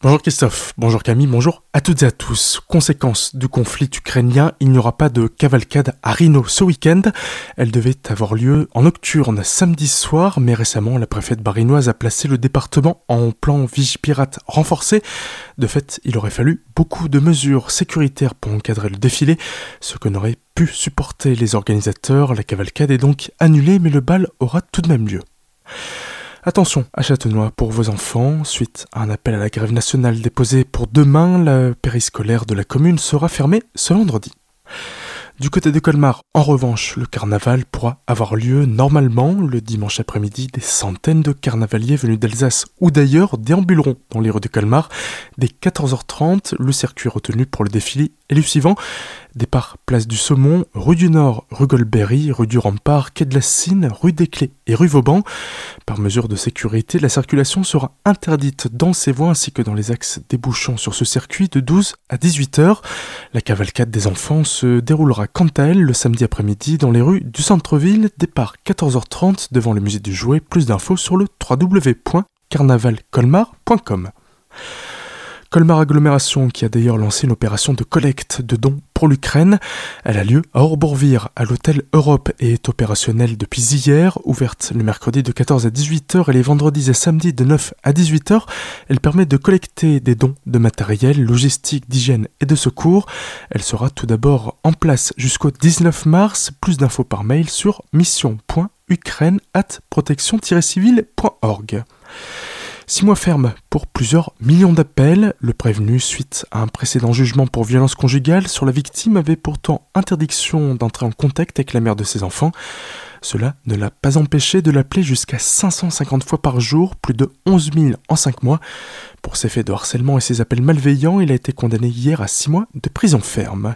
Bonjour Christophe, bonjour Camille, bonjour à toutes et à tous. Conséquence du conflit ukrainien, il n'y aura pas de cavalcade à Rhino ce week-end. Elle devait avoir lieu en nocturne samedi soir, mais récemment la préfète barinoise a placé le département en plan Vigipirate renforcé. De fait, il aurait fallu beaucoup de mesures sécuritaires pour encadrer le défilé, ce que n'auraient pu supporter les organisateurs. La cavalcade est donc annulée, mais le bal aura tout de même lieu. Attention à Châtenois pour vos enfants. Suite à un appel à la grève nationale déposé pour demain, la périscolaire de la commune sera fermée ce vendredi. Du côté de Colmar, en revanche, le carnaval pourra avoir lieu normalement le dimanche après-midi. Des centaines de carnavaliers venus d'Alsace ou d'ailleurs déambuleront dans les rues de Colmar. Dès 14h30, le circuit retenu pour le défilé est le suivant. Départ place du Saumon, rue du Nord, rue Golberry, rue du Rempart, quai de la Cine, rue des Clés et rue Vauban. Par mesure de sécurité, la circulation sera interdite dans ces voies ainsi que dans les axes débouchant sur ce circuit de 12 à 18 h La cavalcade des enfants se déroulera quant à elle le samedi après-midi dans les rues du centre-ville, départ 14h30 devant le musée du jouet. Plus d'infos sur le www.carnavalcolmar.com. Colmar Agglomération, qui a d'ailleurs lancé une opération de collecte de dons pour l'Ukraine. Elle a lieu à Orbourvire, à l'hôtel Europe, et est opérationnelle depuis hier, ouverte le mercredi de 14 à 18h et les vendredis et samedis de 9 à 18h. Elle permet de collecter des dons de matériel, logistique, d'hygiène et de secours. Elle sera tout d'abord en place jusqu'au 19 mars. Plus d'infos par mail sur mission.ukraine at protection-civile.org. Six mois ferme pour plusieurs millions d'appels. Le prévenu, suite à un précédent jugement pour violence conjugale sur la victime, avait pourtant interdiction d'entrer en contact avec la mère de ses enfants. Cela ne l'a pas empêché de l'appeler jusqu'à 550 fois par jour, plus de 11 000 en 5 mois. Pour ses faits de harcèlement et ses appels malveillants, il a été condamné hier à 6 mois de prison ferme.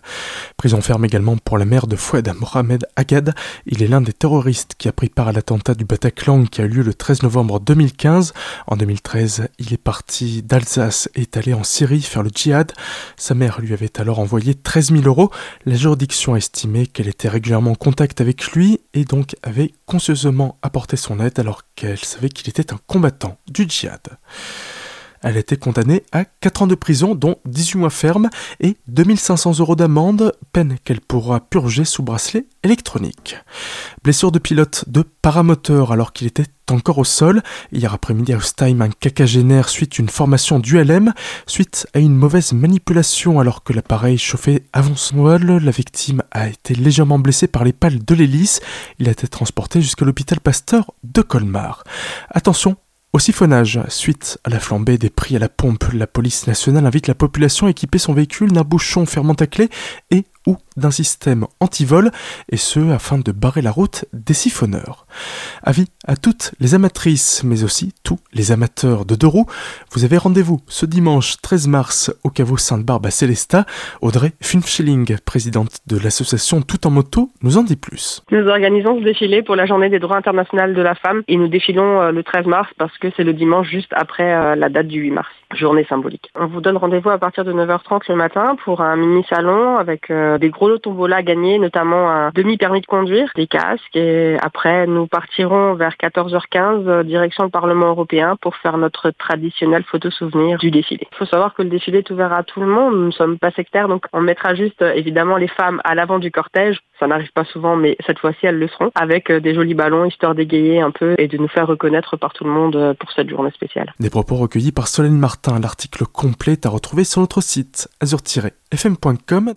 Prison ferme également pour la mère de Fouad Mohamed Agad. Il est l'un des terroristes qui a pris part à l'attentat du Bataclan qui a eu lieu le 13 novembre 2015. En 2013, il est parti d'Alsace est allé en Syrie faire le djihad. Sa mère lui avait alors envoyé 13 000 euros. La juridiction a estimé qu'elle était régulièrement en contact avec lui et donc avait conscieusement apporté son aide alors qu'elle savait qu'il était un combattant du djihad. Elle a été condamnée à 4 ans de prison, dont 18 mois ferme et 2500 euros d'amende, peine qu'elle pourra purger sous bracelet électronique. Blessure de pilote de paramoteur alors qu'il était encore au sol. Hier après-midi à Ostheim, un cacagénaire suite une formation d'ULM, suite à une mauvaise manipulation alors que l'appareil chauffait avant son vol. La victime a été légèrement blessée par les pales de l'hélice. Il a été transporté jusqu'à l'hôpital Pasteur de Colmar. Attention, au siphonnage, suite à la flambée des prix à la pompe, la police nationale invite la population à équiper son véhicule d'un bouchon fermant à clé et ou d'un système anti-vol, et ce afin de barrer la route des siphonneurs. Avis à toutes les amatrices, mais aussi tous les amateurs de deux roues, vous avez rendez-vous ce dimanche 13 mars au caveau Sainte-Barbe à Célestat. Audrey Funfschilling, présidente de l'association Tout en moto, nous en dit plus. Nous organisons ce défilé pour la journée des droits internationaux de la femme et nous défilons euh, le 13 mars parce que c'est le dimanche juste après euh, la date du 8 mars journée symbolique. On vous donne rendez-vous à partir de 9h30 le matin pour un mini-salon avec euh, des gros lots tombola à gagner, notamment un demi-permis de conduire, des casques. Et après, nous partirons vers 14h15 euh, direction le Parlement européen pour faire notre traditionnel photo souvenir du défilé. Il faut savoir que le défilé est ouvert à tout le monde. Nous ne sommes pas sectaires, donc on mettra juste euh, évidemment les femmes à l'avant du cortège. Ça n'arrive pas souvent, mais cette fois-ci elles le seront, avec des jolis ballons histoire d'égayer un peu et de nous faire reconnaître par tout le monde pour cette journée spéciale. Des propos recueillis par Solène Martin L'article complet est à retrouver sur notre site azur-fm.com